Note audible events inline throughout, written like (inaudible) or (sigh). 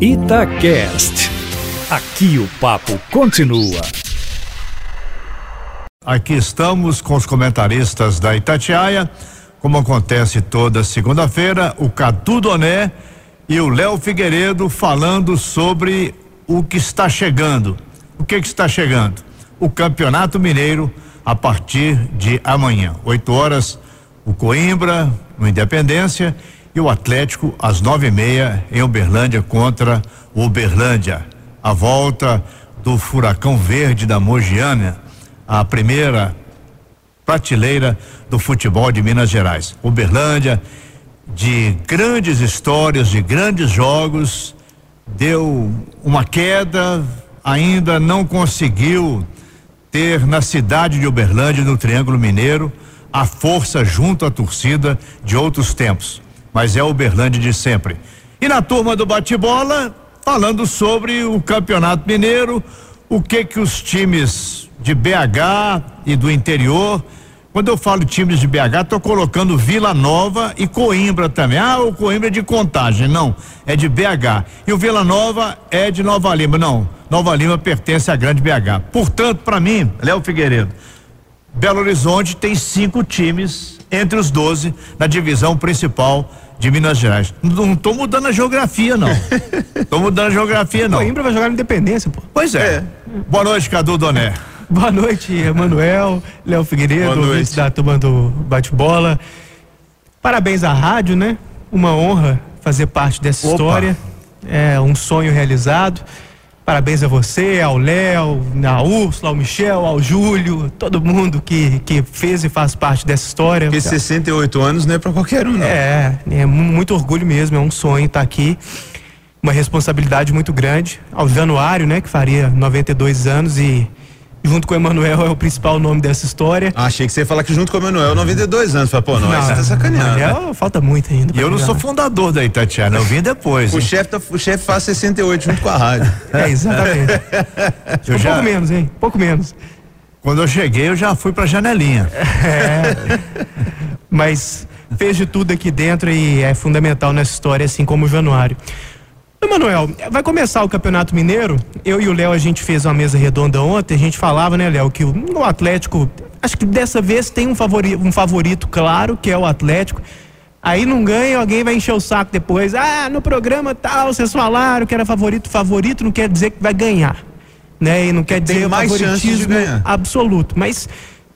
Itacast. Aqui o papo continua. Aqui estamos com os comentaristas da Itatiaia, como acontece toda segunda-feira, o Cadu Doné e o Léo Figueiredo falando sobre o que está chegando. O que, que está chegando? O Campeonato Mineiro a partir de amanhã, 8 horas, o Coimbra, no Independência, e o Atlético às nove e meia em Uberlândia contra Uberlândia. A volta do Furacão Verde da Mogiana, a primeira prateleira do futebol de Minas Gerais. Uberlândia, de grandes histórias, de grandes jogos, deu uma queda, ainda não conseguiu ter na cidade de Uberlândia, no Triângulo Mineiro, a força junto à torcida de outros tempos. Mas é o Uberlândia de sempre. E na turma do bate-bola, falando sobre o Campeonato Mineiro, o que que os times de BH e do interior quando eu falo times de BH, estou colocando Vila Nova e Coimbra também. Ah, o Coimbra é de contagem. Não, é de BH. E o Vila Nova é de Nova Lima. Não, Nova Lima pertence à grande BH. Portanto, para mim, Léo Figueiredo, Belo Horizonte tem cinco times entre os 12 na divisão principal de Minas Gerais. Não estou mudando a geografia, não. (laughs) Estou mudando a geografia, não. Coimbra vai jogar na Independência, pô. Pois é. é. Boa noite, Cadu Doné. (laughs) Boa noite, Emanuel, Léo Figueiredo, ouvinte da turma do Bate-Bola. Parabéns à rádio, né? Uma honra fazer parte dessa Opa. história. É um sonho realizado. Parabéns a você, ao Léo, à Úrsula, ao Michel, ao Júlio, todo mundo que, que fez e faz parte dessa história. Porque 68 anos não é para qualquer um, não. É, é muito orgulho mesmo, é um sonho estar aqui. Uma responsabilidade muito grande. Ao Januário, né, que faria 92 anos e junto com o Emanuel é o principal nome dessa história. Ah, achei que você ia falar que junto com o Emanuel 92 anos. Falei, pô, não, não você tá sacaneando. Emanuel falta muito ainda. E eu não sou fundador da Itatiana, eu vim depois. o chefe tá, o chefe faz 68 junto com a rádio. É, exatamente. (laughs) eu um já... pouco menos, hein? Pouco menos. Quando eu cheguei, eu já fui pra janelinha. É. Mas fez de tudo aqui dentro e é fundamental nessa história, assim como o Januário. Emanuel, vai começar o Campeonato Mineiro. Eu e o Léo, a gente fez uma mesa redonda ontem. A gente falava, né, Léo, que o, Atlético, acho que dessa vez tem um favorito, um favorito claro, que é o Atlético. Aí não ganha, alguém vai encher o saco depois. Ah, no programa tal, vocês falaram que era favorito. Favorito não quer dizer que vai ganhar. Né? E não quer dizer mais favoritismo absoluto. Mas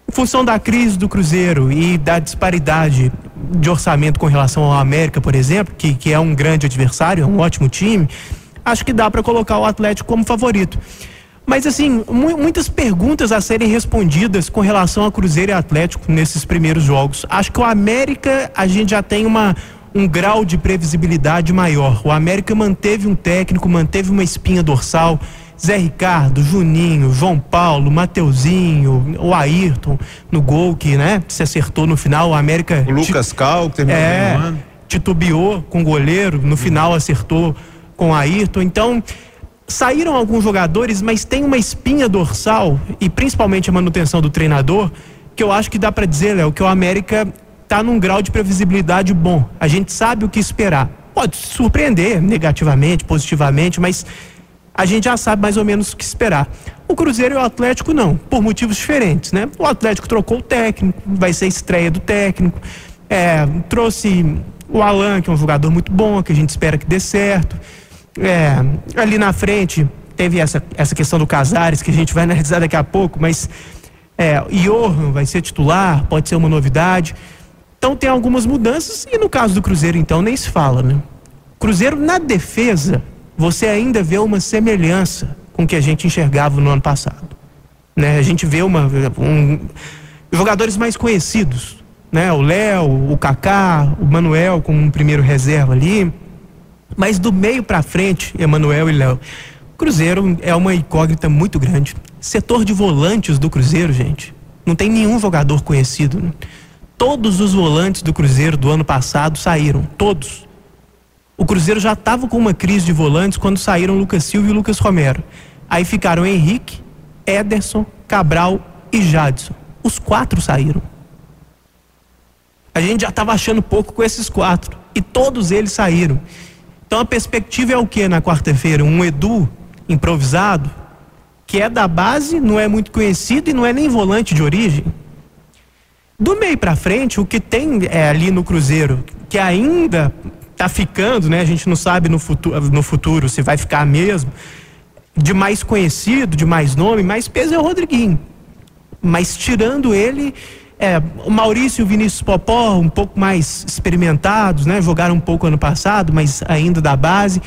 em função da crise do Cruzeiro e da disparidade de orçamento com relação ao América, por exemplo, que, que é um grande adversário, é um ótimo time, acho que dá para colocar o Atlético como favorito. Mas assim, mu muitas perguntas a serem respondidas com relação a Cruzeiro e Atlético nesses primeiros jogos. Acho que o América a gente já tem uma um grau de previsibilidade maior. O América manteve um técnico, manteve uma espinha dorsal, Zé Ricardo, Juninho, João Paulo, Mateuzinho, o Ayrton no gol que, né, se acertou no final, o América. O Lucas Cal, que terminou é, ano. Titubeou com o goleiro, no final acertou com o Ayrton. Então, saíram alguns jogadores, mas tem uma espinha dorsal e principalmente a manutenção do treinador, que eu acho que dá para dizer, Léo, que o América está num grau de previsibilidade bom. A gente sabe o que esperar. Pode surpreender negativamente, positivamente, mas a gente já sabe mais ou menos o que esperar. O Cruzeiro e o Atlético não, por motivos diferentes, né? O Atlético trocou o técnico, vai ser estreia do técnico, é, trouxe o Alan, que é um jogador muito bom, que a gente espera que dê certo. É, ali na frente teve essa, essa questão do Casares, que a gente vai analisar daqui a pouco, mas é, Johan vai ser titular, pode ser uma novidade. Então tem algumas mudanças, e no caso do Cruzeiro, então, nem se fala, né? Cruzeiro na defesa você ainda vê uma semelhança com o que a gente enxergava no ano passado. Né? A gente vê uma, um, jogadores mais conhecidos, né? O Léo, o Kaká, o Manuel como um primeiro reserva ali. Mas do meio para frente, Emanuel e Léo. Cruzeiro é uma incógnita muito grande. Setor de volantes do Cruzeiro, gente, não tem nenhum jogador conhecido. Né? Todos os volantes do Cruzeiro do ano passado saíram, todos. O Cruzeiro já estava com uma crise de volantes quando saíram Lucas Silva e Lucas Romero. Aí ficaram Henrique, Ederson, Cabral e Jadson. Os quatro saíram. A gente já estava achando pouco com esses quatro. E todos eles saíram. Então a perspectiva é o que na quarta-feira? Um Edu improvisado, que é da base, não é muito conhecido e não é nem volante de origem. Do meio para frente, o que tem é, ali no Cruzeiro, que ainda tá ficando, né? A gente não sabe no futuro, no futuro se vai ficar mesmo. De mais conhecido, de mais nome, mais peso é o Rodriguinho. Mas tirando ele, é, o Maurício e o Vinícius Popó, um pouco mais experimentados, né? Jogaram um pouco ano passado, mas ainda da base.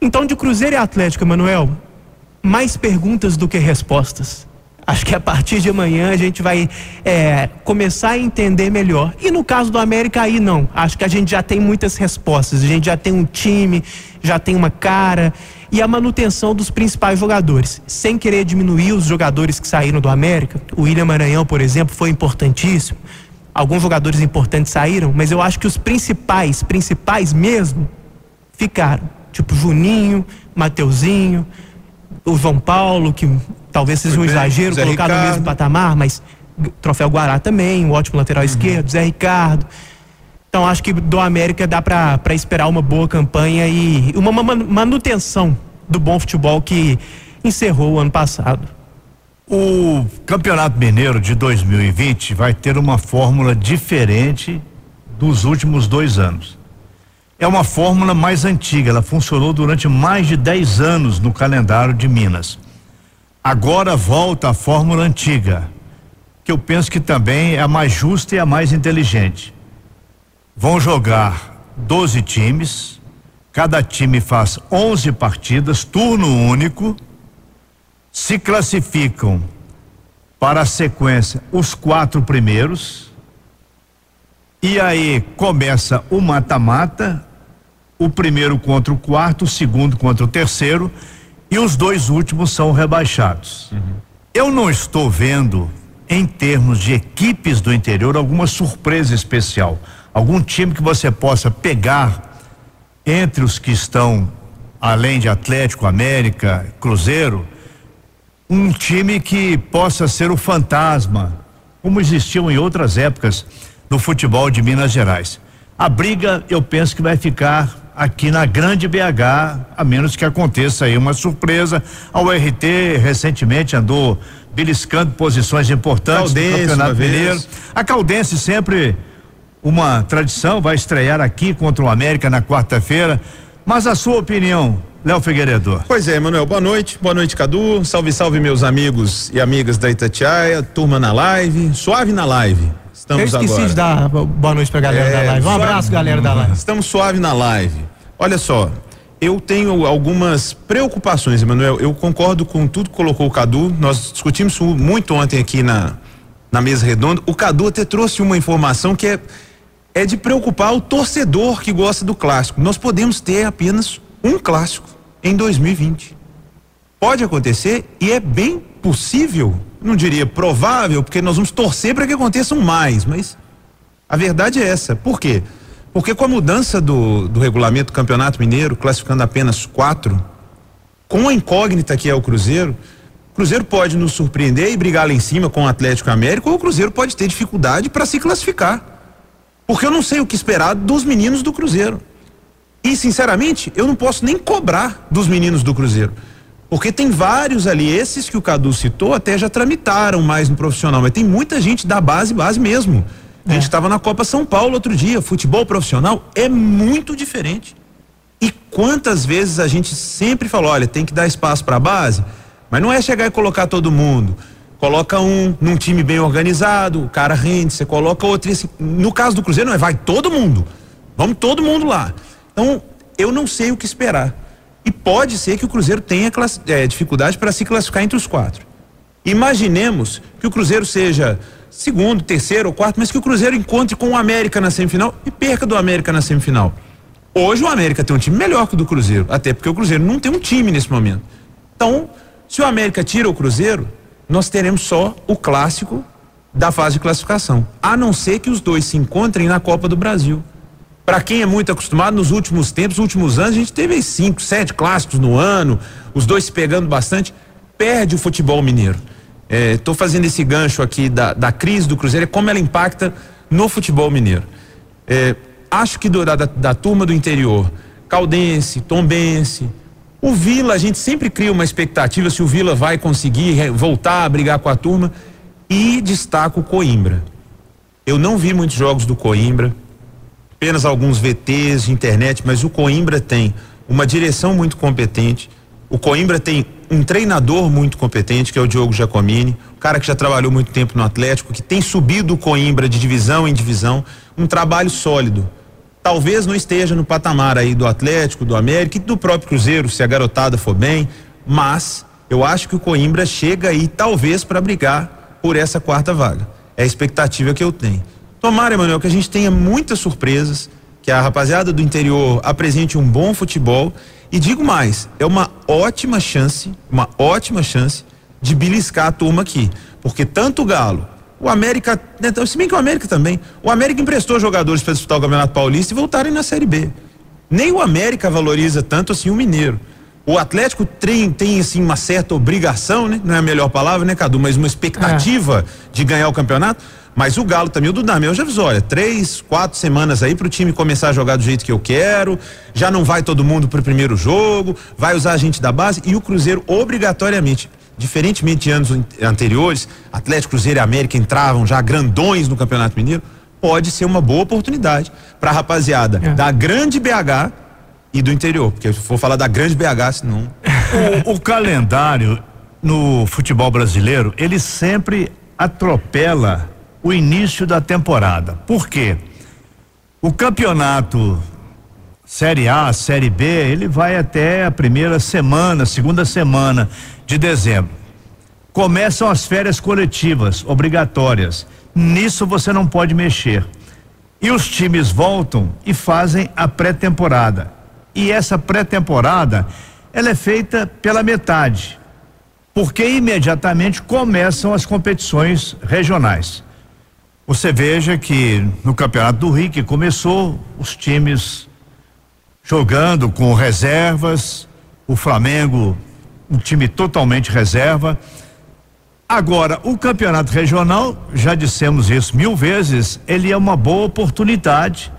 Então, de Cruzeiro e Atlético, Manuel, mais perguntas do que respostas. Acho que a partir de amanhã a gente vai é, começar a entender melhor. E no caso do América, aí não. Acho que a gente já tem muitas respostas. A gente já tem um time, já tem uma cara e a manutenção dos principais jogadores. Sem querer diminuir os jogadores que saíram do América. O William Maranhão, por exemplo, foi importantíssimo. Alguns jogadores importantes saíram, mas eu acho que os principais, principais mesmo, ficaram. Tipo Juninho, Mateuzinho, o João Paulo, que talvez seja um exagero Zé colocar Ricardo. no mesmo patamar, mas troféu Guará também, um ótimo lateral uhum. esquerdo, Zé Ricardo. Então acho que do América dá para esperar uma boa campanha e uma manutenção do bom futebol que encerrou o ano passado. O Campeonato Mineiro de 2020 vai ter uma fórmula diferente dos últimos dois anos. É uma fórmula mais antiga, ela funcionou durante mais de 10 anos no calendário de Minas. Agora volta a fórmula antiga, que eu penso que também é a mais justa e a mais inteligente. Vão jogar 12 times, cada time faz 11 partidas, turno único, se classificam para a sequência os quatro primeiros, e aí começa o mata-mata, o primeiro contra o quarto, o segundo contra o terceiro e os dois últimos são rebaixados. Uhum. Eu não estou vendo, em termos de equipes do interior, alguma surpresa especial. Algum time que você possa pegar entre os que estão, além de Atlético, América, Cruzeiro, um time que possa ser o fantasma, como existiu em outras épocas do futebol de Minas Gerais. A briga, eu penso que vai ficar aqui na Grande BH, a menos que aconteça aí uma surpresa. A URT recentemente andou beliscando posições importantes Caldense, no Campeonato Mineiro. A Caldense sempre uma tradição, vai estrear aqui contra o América na quarta-feira. Mas a sua opinião, Léo Figueiredo. Pois é, Manuel, boa noite. Boa noite, Cadu. Salve, salve, meus amigos e amigas da Itatiaia, turma na live, suave na live. Estamos Eu esqueci agora. de dar boa noite pra galera é, da live. Um suave, abraço, galera da live. Estamos suave na live. Olha só, eu tenho algumas preocupações, Emanuel. Eu concordo com tudo que colocou o Cadu. Nós discutimos muito ontem aqui na, na mesa redonda. O Cadu até trouxe uma informação que é, é de preocupar o torcedor que gosta do clássico. Nós podemos ter apenas um clássico em 2020. Pode acontecer e é bem possível não diria provável, porque nós vamos torcer para que aconteçam mais, mas a verdade é essa. Por quê? Porque com a mudança do, do regulamento do Campeonato Mineiro, classificando apenas quatro, com a incógnita que é o Cruzeiro, o Cruzeiro pode nos surpreender e brigar lá em cima com o Atlético América, ou o Cruzeiro pode ter dificuldade para se classificar. Porque eu não sei o que esperar dos meninos do Cruzeiro. E, sinceramente, eu não posso nem cobrar dos meninos do Cruzeiro. Porque tem vários ali, esses que o Cadu citou até já tramitaram mais no profissional, mas tem muita gente da base, base mesmo. A gente estava é. na Copa São Paulo outro dia. Futebol profissional é muito diferente. E quantas vezes a gente sempre falou, olha, tem que dar espaço para a base, mas não é chegar e colocar todo mundo. Coloca um num time bem organizado, o cara rende, você coloca outro. Esse, no caso do Cruzeiro, não é, vai todo mundo. Vamos todo mundo lá. Então, eu não sei o que esperar. E pode ser que o Cruzeiro tenha é, dificuldade para se classificar entre os quatro. Imaginemos que o Cruzeiro seja segundo, terceiro ou quarto, mas que o Cruzeiro encontre com o América na semifinal e perca do América na semifinal. Hoje o América tem um time melhor que o do Cruzeiro, até porque o Cruzeiro não tem um time nesse momento. Então, se o América tira o Cruzeiro, nós teremos só o clássico da fase de classificação, a não ser que os dois se encontrem na Copa do Brasil. Para quem é muito acostumado, nos últimos tempos, nos últimos anos, a gente teve cinco, sete clássicos no ano, os dois se pegando bastante. Perde o futebol mineiro. Estou é, fazendo esse gancho aqui da, da crise do Cruzeiro, é como ela impacta no futebol mineiro. É, acho que do, da, da turma do interior, Caldense, Tombense. O Vila, a gente sempre cria uma expectativa se o Vila vai conseguir voltar a brigar com a turma. E destaco o Coimbra. Eu não vi muitos jogos do Coimbra, apenas alguns VTs de internet, mas o Coimbra tem uma direção muito competente. O Coimbra tem um treinador muito competente, que é o Diogo Giacomini, um cara que já trabalhou muito tempo no Atlético, que tem subido o Coimbra de divisão em divisão, um trabalho sólido. Talvez não esteja no patamar aí do Atlético, do América e do próprio Cruzeiro, se a garotada for bem, mas eu acho que o Coimbra chega aí talvez para brigar por essa quarta vaga. É a expectativa que eu tenho. Tomara, Emanuel, que a gente tenha muitas surpresas, que a rapaziada do interior apresente um bom futebol e digo mais, é uma ótima chance, uma ótima chance de beliscar a turma aqui. Porque tanto o Galo, o América, né, então, se bem que o América também, o América emprestou jogadores para disputar o Campeonato Paulista e voltarem na Série B. Nem o América valoriza tanto assim o Mineiro. O Atlético tem, tem assim uma certa obrigação, né? Não é a melhor palavra, né, Cadu? Mas uma expectativa é. de ganhar o campeonato. Mas o Galo também, o Dudamel já avisou, olha, três, quatro semanas aí para o time começar a jogar do jeito que eu quero, já não vai todo mundo pro primeiro jogo, vai usar a gente da base e o Cruzeiro obrigatoriamente, diferentemente de anos anteriores, Atlético, Cruzeiro e América entravam já grandões no Campeonato Mineiro, pode ser uma boa oportunidade para a rapaziada é. da grande BH e do interior, porque se for falar da grande BH, senão... o, o calendário no futebol brasileiro, ele sempre atropela o início da temporada. Por quê? O campeonato Série A, Série B, ele vai até a primeira semana, segunda semana de dezembro. Começam as férias coletivas obrigatórias. Nisso você não pode mexer. E os times voltam e fazem a pré-temporada. E essa pré-temporada, ela é feita pela metade, porque imediatamente começam as competições regionais. Você veja que no Campeonato do Rio, que começou, os times jogando com reservas, o Flamengo, um time totalmente reserva. Agora, o campeonato regional, já dissemos isso mil vezes, ele é uma boa oportunidade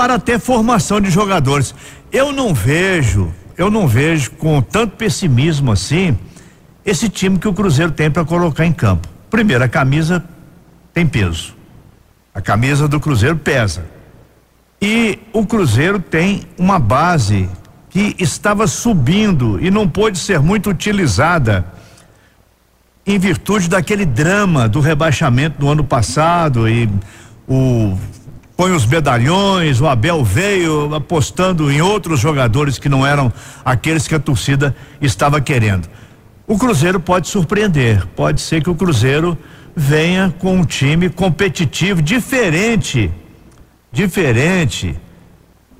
para ter formação de jogadores. Eu não vejo, eu não vejo com tanto pessimismo assim esse time que o Cruzeiro tem para colocar em campo. Primeiro, a camisa tem peso. A camisa do Cruzeiro pesa. E o Cruzeiro tem uma base que estava subindo e não pôde ser muito utilizada em virtude daquele drama do rebaixamento do ano passado e o põe os medalhões, o Abel veio apostando em outros jogadores que não eram aqueles que a torcida estava querendo. O Cruzeiro pode surpreender, pode ser que o Cruzeiro venha com um time competitivo diferente, diferente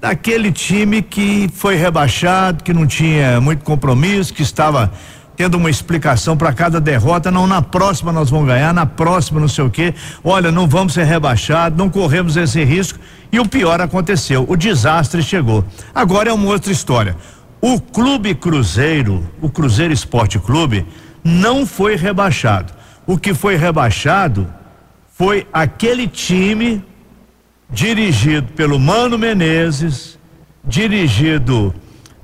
daquele time que foi rebaixado, que não tinha muito compromisso, que estava tendo uma explicação para cada derrota, não na próxima nós vamos ganhar, na próxima não sei o quê. Olha, não vamos ser rebaixados, não corremos esse risco. E o pior aconteceu, o desastre chegou. Agora é uma outra história. O Clube Cruzeiro, o Cruzeiro Esporte Clube, não foi rebaixado. O que foi rebaixado foi aquele time dirigido pelo Mano Menezes, dirigido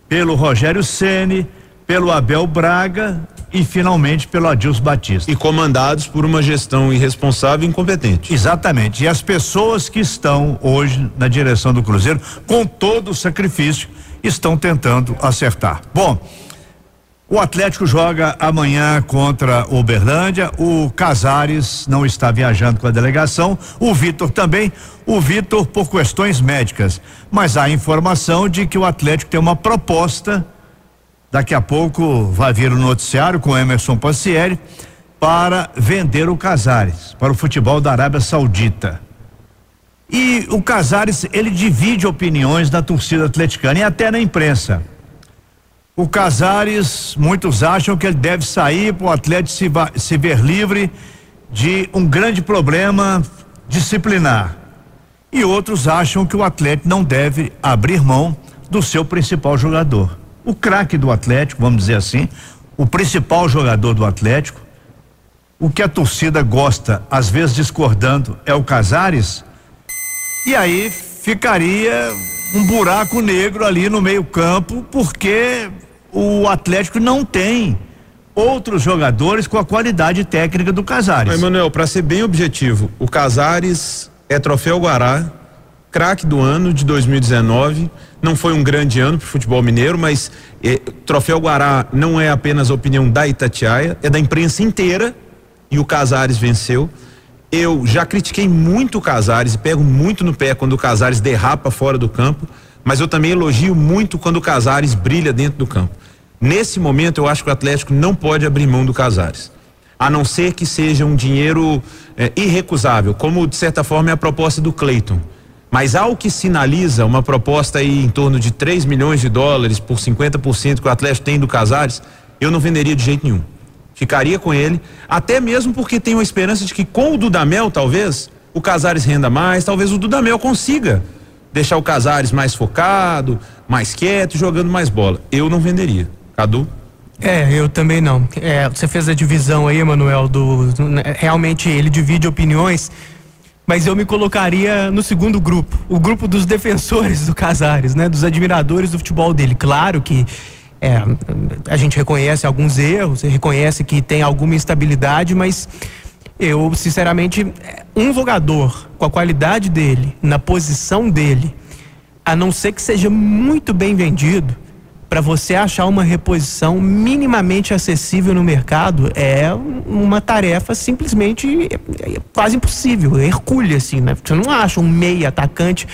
pelo Rogério Ceni, pelo Abel Braga e finalmente pelo Adilson Batista. E comandados por uma gestão irresponsável e incompetente. Exatamente. E as pessoas que estão hoje na direção do Cruzeiro, com todo o sacrifício, estão tentando acertar. Bom, o Atlético joga amanhã contra o Uberlândia. O Casares não está viajando com a delegação. O Vitor também. O Vitor por questões médicas. Mas há informação de que o Atlético tem uma proposta. Daqui a pouco vai vir o noticiário com Emerson Pancieri para vender o Casares para o futebol da Arábia Saudita. E o Casares, ele divide opiniões da torcida atleticana e até na imprensa. O Casares, muitos acham que ele deve sair para o Atlético se, se ver livre de um grande problema disciplinar. E outros acham que o Atlético não deve abrir mão do seu principal jogador. O craque do Atlético, vamos dizer assim, o principal jogador do Atlético, o que a torcida gosta, às vezes discordando, é o Casares. E aí ficaria um buraco negro ali no meio-campo, porque o Atlético não tem outros jogadores com a qualidade técnica do Casares. Mas, Manuel, para ser bem objetivo, o Casares é troféu Guará, craque do ano de 2019. Não foi um grande ano para o futebol mineiro, mas é, troféu Guará não é apenas a opinião da Itatiaia, é da imprensa inteira. E o Casares venceu. Eu já critiquei muito o Casares e pego muito no pé quando o Casares derrapa fora do campo, mas eu também elogio muito quando o Casares brilha dentro do campo. Nesse momento, eu acho que o Atlético não pode abrir mão do Casares. A não ser que seja um dinheiro é, irrecusável, como de certa forma é a proposta do Cleiton. Mas ao que sinaliza uma proposta aí em torno de 3 milhões de dólares por 50% que o Atlético tem do Casares, eu não venderia de jeito nenhum. Ficaria com ele, até mesmo porque tenho a esperança de que com o Dudamel, talvez, o Casares renda mais, talvez o Dudamel consiga deixar o Casares mais focado, mais quieto, jogando mais bola. Eu não venderia. Cadu? É, eu também não. É, você fez a divisão aí, Manuel, do, realmente ele divide opiniões, mas eu me colocaria no segundo grupo, o grupo dos defensores do Casares, né, dos admiradores do futebol dele. Claro que é, a gente reconhece alguns erros, reconhece que tem alguma instabilidade, mas eu, sinceramente, um jogador com a qualidade dele, na posição dele, a não ser que seja muito bem vendido, para você achar uma reposição minimamente acessível no mercado é uma tarefa simplesmente é, é quase impossível, é hercúlea assim, né? Você não acha um meia atacante,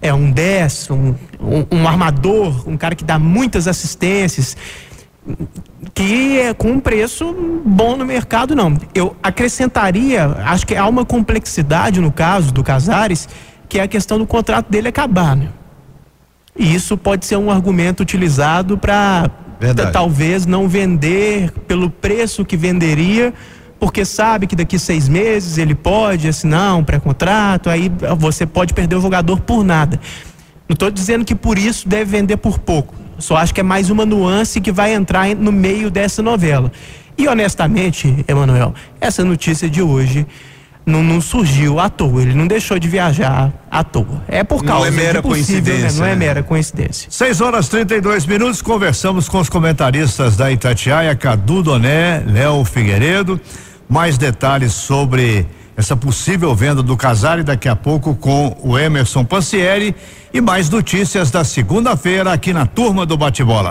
é um 10, um, um, um armador, um cara que dá muitas assistências, que é com um preço bom no mercado, não. Eu acrescentaria, acho que há uma complexidade no caso do Casares, que é a questão do contrato dele acabar, né? E isso pode ser um argumento utilizado para talvez não vender pelo preço que venderia, porque sabe que daqui seis meses ele pode assinar um pré-contrato, aí você pode perder o jogador por nada. Não estou dizendo que por isso deve vender por pouco. Só acho que é mais uma nuance que vai entrar no meio dessa novela. E honestamente, Emanuel, essa notícia de hoje não, não, surgiu à toa, ele não deixou de viajar à toa. É por causa não é mera possível, coincidência, né? Não é né? mera coincidência. 6 horas 32 minutos, conversamos com os comentaristas da Itatiaia, Cadu Doné, Léo Figueiredo. Mais detalhes sobre essa possível venda do Casari daqui a pouco com o Emerson Pancieri e mais notícias da segunda-feira aqui na turma do bate-bola.